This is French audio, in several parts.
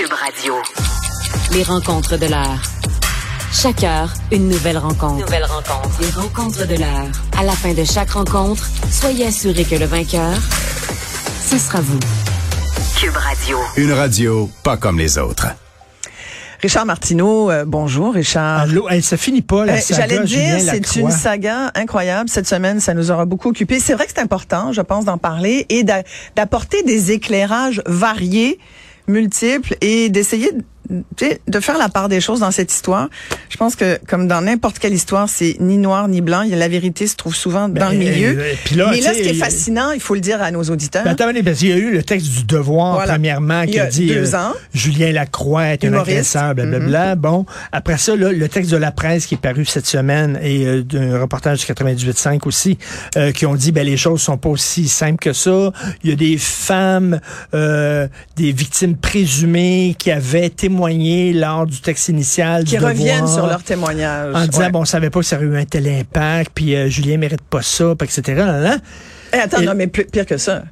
Cube Radio. Les rencontres de l'heure. Chaque heure, une nouvelle rencontre. Nouvelle rencontre. Les rencontres de l'heure. À la fin de chaque rencontre, soyez assurés que le vainqueur, ce sera vous. Cube Radio. Une radio pas comme les autres. Richard Martineau, euh, bonjour Richard. Allô, hey, ça finit pas la Euh, saga J'allais dire, c'est une saga incroyable. Cette semaine, ça nous aura beaucoup occupé. C'est vrai que c'est important, je pense, d'en parler et d'a- d'apporter des éclairages variés, multiples et d'essayer de- faire la part des choses dans cette histoire. Je pense que, comme dans n'importe quelle histoire, c'est ni noir ni blanc. La vérité se trouve souvent dans le Ben, milieu. euh, là, Mais là, ce qui est fascinant, il faut le dire à nos auditeurs. Ben, attends, parce qu'il y a eu le texte du Devoir, Voilà. premièrement, Il qui y a dit deux euh, ans. Julien Lacroix est un agresseur, blablabla. Bon, après ça, là, le texte de la presse qui est paru cette semaine et euh, d'un reportage du 98.5 aussi, euh, qui ont dit, ben les choses sont pas aussi simples que ça. Il y a des femmes, euh, des victimes présumées qui avaient témoigné lors du texte initial qui reviennent sur leur témoignage. en disant Ouais. bon on savait pas que ça aurait eu un tel impact puis euh, Julien mérite pas ça puis etc là, là. Eh, attends, Et- non, mais pire que ça.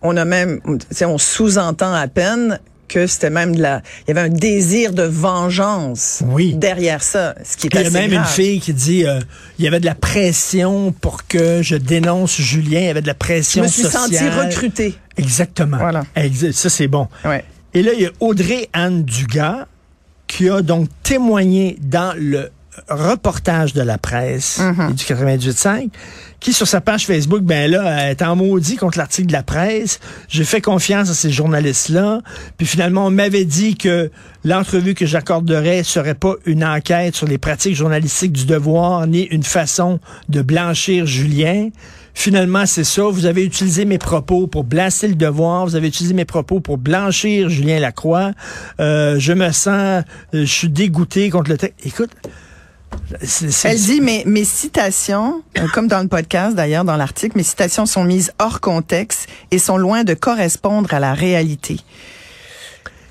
On a même, on sous-entend à peine que c'était même de la, il y avait un désir de vengeance Oui. derrière ça, ce qui est il y a même une fille qui dit euh, il y avait de la pression pour que je dénonce Julien il y avait de la Je pression me suis sociale sentie recrutée. exactement Voilà. Ça c'est bon Ouais. Et là il y a Audrey Anne Dugas qui a donc témoigné dans le reportage de la presse et du 98.5, qui sur sa page Facebook, ben là, est en maudit contre l'article de la presse. J'ai fait confiance à ces journalistes-là. Puis finalement, on m'avait dit que l'entrevue que j'accorderais serait pas une enquête sur les pratiques journalistiques du devoir, ni une façon de blanchir Julien. Finalement, c'est ça. Vous avez utilisé mes propos pour blaster le devoir. Vous avez utilisé mes propos pour blanchir Julien Lacroix. Euh, je me sens, euh, je suis dégoûté contre le texte. Écoute, c'est- c'est- Elle dit, mes, mes citations, euh, comme dans le podcast d'ailleurs, dans l'article, mes citations sont mises hors contexte et sont loin de correspondre à la réalité.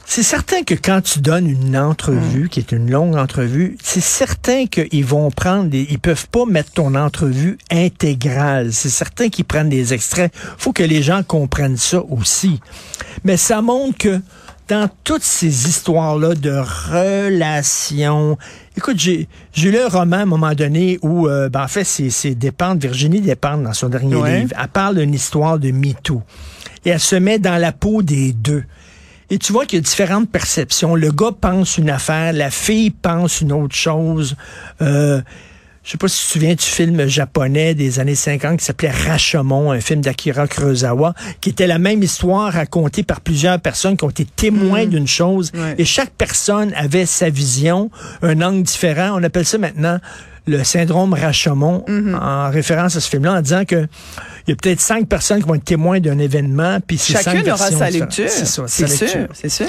C'est certain que quand tu donnes une entrevue, qui est une longue entrevue, c'est certain qu'ils vont prendre des, ils peuvent pas mettre ton entrevue intégrale. C'est certain qu'ils prennent des extraits. Faut que les gens comprennent ça aussi. Mais ça montre que dans toutes ces histoires-là de relations, écoute, j'ai, j'ai lu un roman à un moment donné où, euh, ben, en fait, c'est, c'est Despentes, Virginie Despentes, dans son dernier Ouais. livre, elle parle d'une histoire de MeToo. Et elle se met dans la peau des deux. Et tu vois qu'il y a différentes perceptions. Le gars pense une affaire, la fille pense une autre chose. Euh, je sais pas si tu te souviens du film japonais des années 50 qui s'appelait Rashomon, un film d'Akira Kurosawa, qui était la même histoire racontée par plusieurs personnes qui ont été témoins d'une chose. Ouais. Et chaque personne avait sa vision, un angle différent. On appelle ça maintenant le syndrome Rashomon, en référence à ce film-là, en disant que il y a peut-être cinq personnes qui vont être témoins d'un événement, puis c'est cinq Chacune aura sa lecture. C'est sûr, c'est sûr.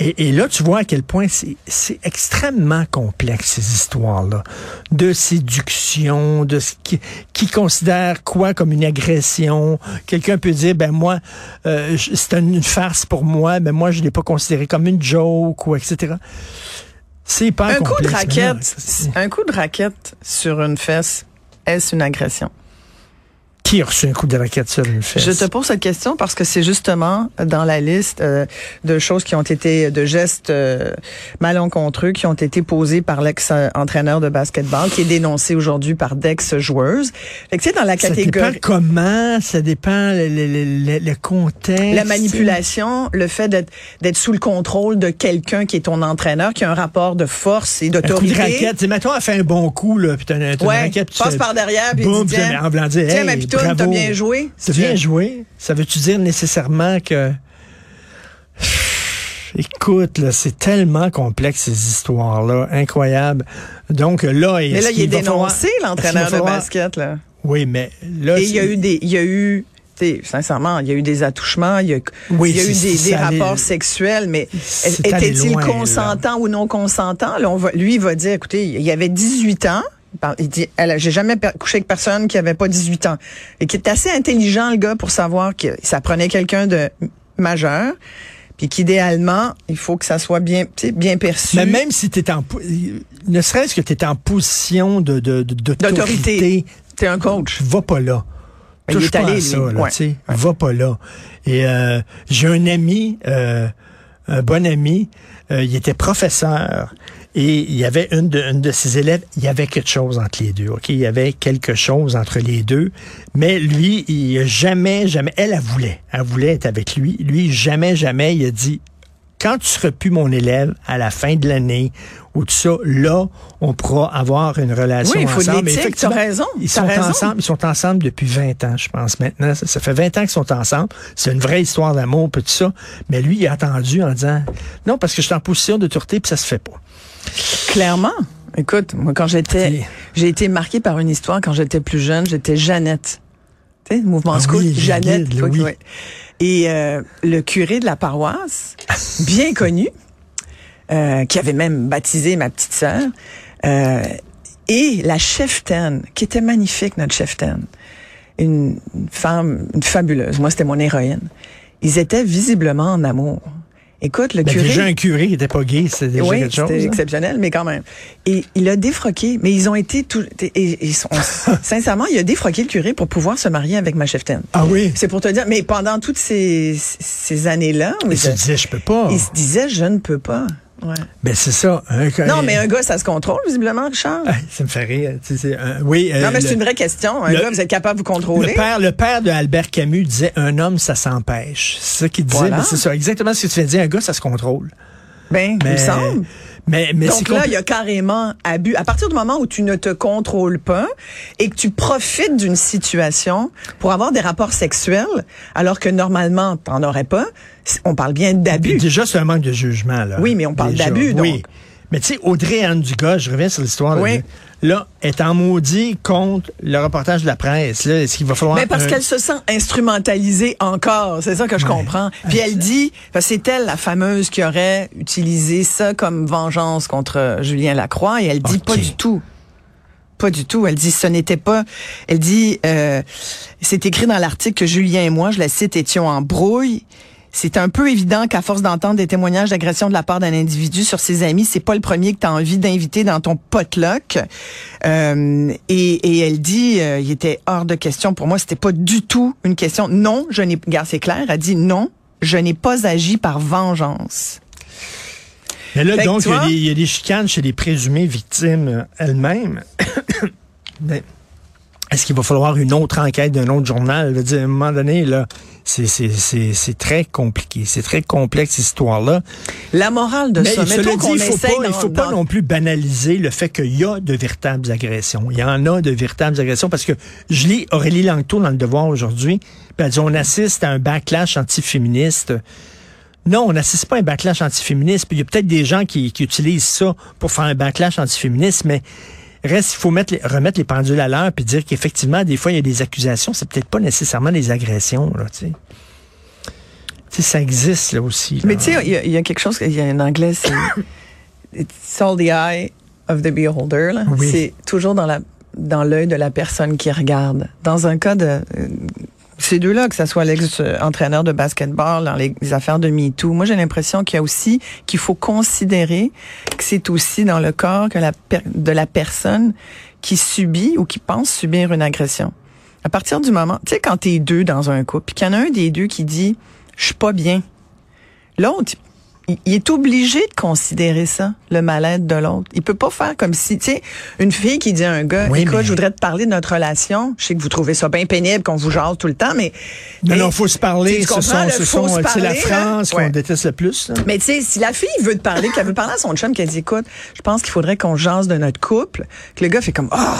Et, et là, tu vois à quel point c'est extrêmement complexe, ces histoires-là. De séduction, de ce qui, qui considère quoi comme une agression. Quelqu'un peut dire, ben moi, euh, c'est une farce pour moi, mais moi, je l'ai pas considéré comme une joke, ou etc. C'est Un coup de raquette, un coup de raquette sur une fesse, est-ce une agression? Qui a reçu un coup de raquette sur une fesse? Je te pose cette question parce que c'est justement dans la liste euh, de choses qui ont été, de gestes euh, malencontreux qui ont été posés par l'ex-entraîneur de basketball, qui est dénoncé aujourd'hui par d'ex-joueuses. Fait que tu sais, dans la ça dépend catégorie... comment, ça dépend le, le, le- le contexte. La manipulation, le fait d'être sous le contrôle de quelqu'un qui est ton entraîneur, qui a un rapport de force et Un coup de d'autorité. raquette. Tu mettons, elle fait un bon coup, là, puis t'as une, Ouais, raquette. passe tu- par derrière, puis boum, il dit, puis tiens, en voulant dire, tiens, hey, bravo. t'as bien joué. T'as bien joué. Ça veut-tu dire nécessairement que... Écoute, là, c'est tellement complexe, ces histoires-là. Incroyable. Donc, là... Mais là, il est dénoncé, l'entraîneur de basket, là. Oui, mais là... Et il y a eu des, il y a eu, sincèrement, il y a eu des attouchements, il y a, Oui, il y a eu des, rapports sexuels, mais était-il là. consentant ou non consentant? Là, on va, lui, il va dire, écoutez, il y avait 18 ans. Il dit, elle, j'ai jamais couché avec personne qui avait pas 18 ans. Et qui est assez intelligent, le gars, pour savoir que ça prenait quelqu'un de majeur. Puis qu'idéalement, il faut que ça soit bien, tu sais, bien perçu. Mais même si tu es en... Ne serait-ce que tu es en position de, de, de- D'autorité. T'es un coach. va pas là. Mais il est pas allé, à lui. ça, là, Ouais. tu sais. Va pas là. Et euh, j'ai un ami, euh, un bon ami. Euh, il était professeur et il y avait une de, une de ses élèves. Il y avait quelque chose entre les deux. Ok, il y avait quelque chose entre les deux. Mais lui, il jamais, jamais. Elle, elle voulait, elle voulait être avec lui. Lui, jamais, jamais. Il a dit quand tu seras plus mon élève à la fin de l'année ou tout ça, là, on pourra avoir une relation Oui, il faut de ensemble. Mais l'éthique, effectivement, t'as raison, Ils sont raison. ensemble, ils sont ensemble depuis 20 ans, je pense maintenant. Ça, ça fait 20 ans qu'ils sont ensemble. C'est une vraie histoire d'amour, tout ça. Mais lui, il a attendu en disant non parce que je suis en position d'autorité puis ça se fait pas. Clairement. Écoute, moi, quand j'étais, j'ai été marquée par une histoire quand j'étais plus jeune. J'étais Jeannette. Le mouvement Ah scout, oui, Jeannette. oui. Et euh, le curé de la paroisse, bien connu, euh, qui avait même baptisé ma petite sœur, euh, et la cheftaine, qui était magnifique, notre cheftaine, une femme une fabuleuse. Moi, c'était mon héroïne. Ils étaient visiblement en amour. Écoute, le Ben, curé... déjà un curé qui était pas gay, c'était déjà Oui, quelque chose. c'était hein. exceptionnel, mais quand même. Et il a défroqué, mais ils ont été tout. Et, sincèrement, il a défroqué le curé pour pouvoir se marier avec ma cheftaine. Ah oui? C'est pour te dire, mais pendant toutes ces, ces années-là, Il il, se disait je peux pas. il se disait, je ne peux pas. Ouais. Ben c'est ça. un- Non, mais un gars, ça se contrôle, visiblement, Richard? Ça me fait rire. Tu sais, c'est un- oui. euh, non, mais c'est une vraie question. Un le- gars, vous êtes capable de vous Le contrôler? père, le père de Albert Camus disait un homme, ça s'empêche. C'est ça qu'il disait. Voilà. C'est ça, exactement ce que tu viens de dire. Un gars, ça se contrôle. Ben, il Mais, me semble. Mais, mais c'est Donc là, il y a carrément abus. À partir du moment où tu ne te contrôles pas et que tu profites d'une situation pour avoir des rapports sexuels, alors que normalement, t'en aurais pas, on parle bien d'abus. Déjà, c'est un manque de jugement. Là, Oui, mais on parle d'abus, Oui. Mais tu sais, Audrey Anne Dugas, je reviens sur l'histoire. Oui. Là, est en maudit contre le reportage de la presse. Là, est-ce qu'il va falloir Mais parce un- qu'elle se sent instrumentalisée encore, c'est ça que je comprends. Puis elle dit, c'est elle la fameuse qui aurait utilisé ça comme vengeance contre Julien Lacroix, et elle dit pas du tout. Pas du tout. Elle dit ce n'était pas. Elle dit euh, c'est écrit dans l'article que Julien et moi, je la cite, étions en brouille. C'est un peu évident qu'à force d'entendre des témoignages d'agression de la part d'un individu sur ses amis, c'est pas le premier que tu as envie d'inviter dans ton potluck. Euh, et, et elle dit, euh, il était hors de question pour moi, c'était pas du tout une question. Non, je n'ai, regarde, c'est clair, elle dit non, je n'ai pas agi par vengeance. Mais là, Fait donc, tu il y, a vois- des, il y a des chicanes chez les présumées victimes euh, elles-mêmes. Mais est-ce qu'il va falloir une autre enquête d'un autre journal? Je veux dire, à un moment donné, là, c'est, c'est, c'est, c'est très compliqué. C'est très complexe, cette histoire-là. La morale de Mais ça, mettons dit, qu'on il faut pas, d'en- faut pas non plus banaliser le fait qu'il y a de véritables agressions. Il y en a de véritables agressions parce que je lis Aurélie Langto dans Le Devoir aujourd'hui, elle dit on assiste à un backlash antiféministe. Non, on n'assiste pas à un backlash antiféministe. Il y a peut-être des gens qui, qui utilisent ça pour faire un backlash antiféministe, mais reste, il faut mettre les- remettre les pendules à l'heure puis dire qu'effectivement, des fois, il y a des accusations. C'est peut-être pas nécessairement des agressions, là, tu sais. Ça existe, là, aussi. là. Mais tu sais, il y, a- il y a quelque chose, il y a en anglais, c'est It's all the eye of the beholder. là. Oui. C'est toujours dans la dans l'œil de la personne qui regarde. Dans un cas de ces deux-là, que ce soit l'ex-entraîneur de basketball dans les, affaires de MeToo, moi j'ai l'impression qu'il y a aussi qu'il faut considérer que c'est aussi dans le corps de la personne qui subit ou qui pense subir une agression. À partir du moment, tu sais, quand t'es deux dans un couple, puis qu'il y en a un des deux qui dit je suis pas bien, l'autre il- est obligé de considérer ça, le mal-être de l'autre. Il peut pas faire comme si, tu sais, une fille qui dit à un gars, Oui, écoute, mais- je voudrais te parler de notre relation. Je sais que vous trouvez ça bien pénible qu'on vous jase tout le temps, mais Non, mais- non, faut se parler. Ce sont, ce sont, c'est la France qu'on Ouais. déteste le plus. là. Mais tu sais, si la fille veut te parler, qu'elle veut parler à son chum, qu'elle dit, écoute, je pense qu'il faudrait qu'on jase de notre couple, que le gars fait comme, ah,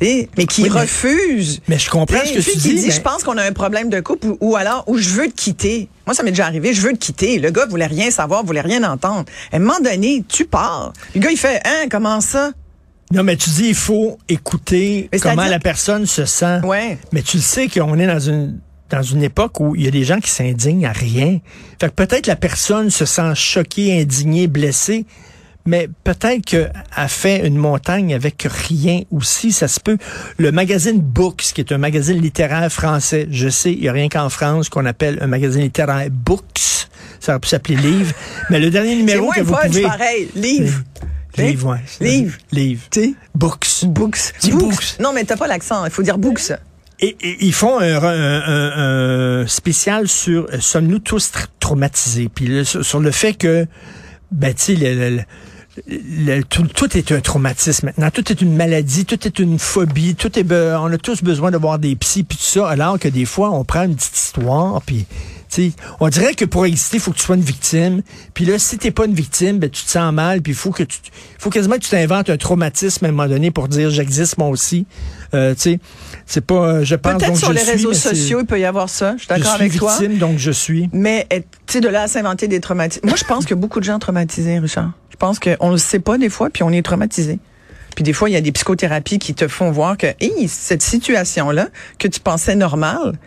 mais qui Oui, mais- refuse. Mais je comprends ce que tu dis. qui dit, mais- je pense qu'on a un problème de couple ou, ou alors, ou je veux te quitter. Moi, ça m'est déjà arrivé, je veux te quitter. Le gars voulait rien savoir, voulait rien entendre. À un moment donné, tu pars. Le gars, il fait, hein, comment ça? Non, mais tu dis, il faut écouter Mais comment la personne se sent. Ouais. Mais tu le sais qu'on est dans une dans une époque où il y a des gens qui s'indignent à rien. Fait que peut-être la personne se sent choquée, indignée, blessée, mais peut-être qu'elle fait une montagne avec rien aussi, ça se peut. Le magazine Books, qui est un magazine littéraire français, je sais, il n'y a rien qu'en France qu'on appelle un magazine littéraire Books, ça aurait pu s'appeler Livre, mais le dernier numéro que vous pouvez... pareil. Livre. Livre, ouais. Livre. Livre. Tu sais? Books. Books. Dis Books. books. Non, mais t'as pas l'accent. Il faut dire books. Et, et ils font un, un- un- un spécial sur euh, sommes-nous tous tra- traumatisés, puis sur le fait que ben tu sais le- tout, tout est un traumatisme maintenant, tout est une maladie, tout est une phobie, tout est on a tous besoin de voir des psys puis tout ça, alors que des fois on prend une petite histoire puis on dirait que pour exister, il faut que tu sois une victime. Puis là, si t'es pas une victime, ben, tu te sens mal. Puis il faut que tu, faut quasiment que tu t'inventes un traumatisme à un moment donné pour dire j'existe moi aussi. Euh, c'est pas, euh, je pense Peut-être sur je les suis, réseaux sociaux, il peut y avoir ça. Je suis d'accord avec toi. victime, donc je suis. Mais, eh, tu sais, de là à s'inventer des traumatismes. Moi, je pense que beaucoup de gens traumatisés, Richard. Je pense qu'on le sait pas des fois, puis on est traumatisé. Puis des fois, il y a des psychothérapies qui te font voir que, hey, cette situation-là, que tu pensais normale,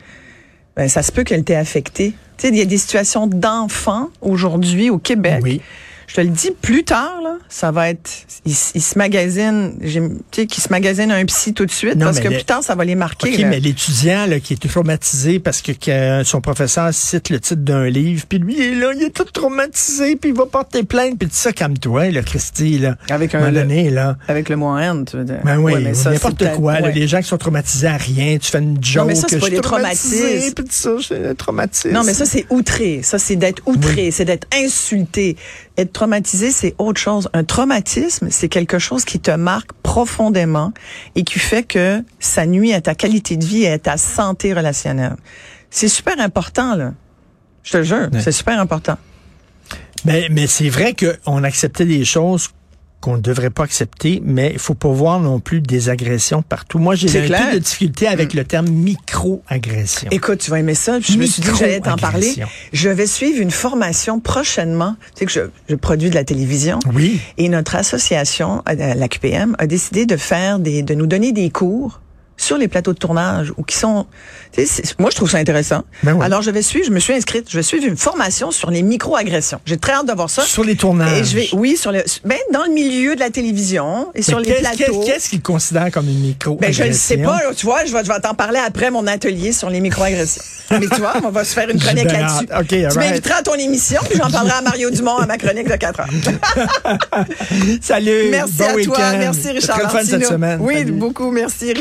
ben, ça se peut qu'elle t'ait affecté. Tu sais, il y a des situations d'enfants aujourd'hui au Québec. Je te le dis plus tard, là, ça va être, ils, ils se magasinent, j'ai- tu sais, qu'ils se magasinent un psy tout de suite, Non, parce que le- plus tard, ça va les marquer. OK, là. mais l'étudiant là, qui est traumatisé parce que, que son professeur cite le titre d'un livre, puis lui, il est là, il est tout traumatisé, puis il va porter plainte, puis tout ça, calme-toi, là, Christy, là. Avec un, moment le- donné, là. avec le mot haine, tu veux dire. Ben oui, Ouais, mais ça, n'importe quoi. là, ouais. les gens qui sont traumatisés à rien, tu fais une joke. mais ça, c'est que pas je suis des traumatisé, traumatismes. puis tout ça, je suis traumatisé. Non, mais ça, c'est outré. Ça, c'est d'être outré, c'est d'être insulté. Être traumatisé, c'est autre chose. Un traumatisme, c'est quelque chose qui te marque profondément et qui fait que ça nuit à ta qualité de vie et à ta santé relationnelle. C'est super important, là. Je te le jure, Ouais. c'est super important. Mais, mais c'est vrai qu'on acceptait des choses qu'on ne devrait pas accepter, mais il faut pas voir non plus des agressions partout. Moi, j'ai un peu de difficulté avec le terme micro-agression. Écoute, tu vas aimer ça. Je me suis dit que j'allais t'en parler. Je vais suivre une formation prochainement. Tu sais que je, je produis de la télévision. Oui. Et notre association, euh, la QPM, a décidé de faire des, de nous donner des cours sur les plateaux de tournage ou qui sont, moi je trouve ça intéressant. Ben. Alors je vais suivre, je me suis inscrite, je vais suivre une formation sur les micro-agressions. J'ai très hâte de voir ça. Sur les tournages. Et je vais, oui, sur le, ben dans le milieu de la télévision et sur les plateaux. Qu'est-ce qu'ils considèrent comme une micro Ben, je ne sais pas, tu vois, je vais, je vais t'en parler après mon atelier sur les micro-agressions. Mais tu vois, on va se faire une chronique là-dessus. hâte. OK, tu m'inviteras à ton émission, puis j'en parlerai à Mario Dumont à ma chronique de 4 heures. Salut. Merci bon à toi, merci Richard Très fun cette semaine. Oui, Salut. beaucoup, merci.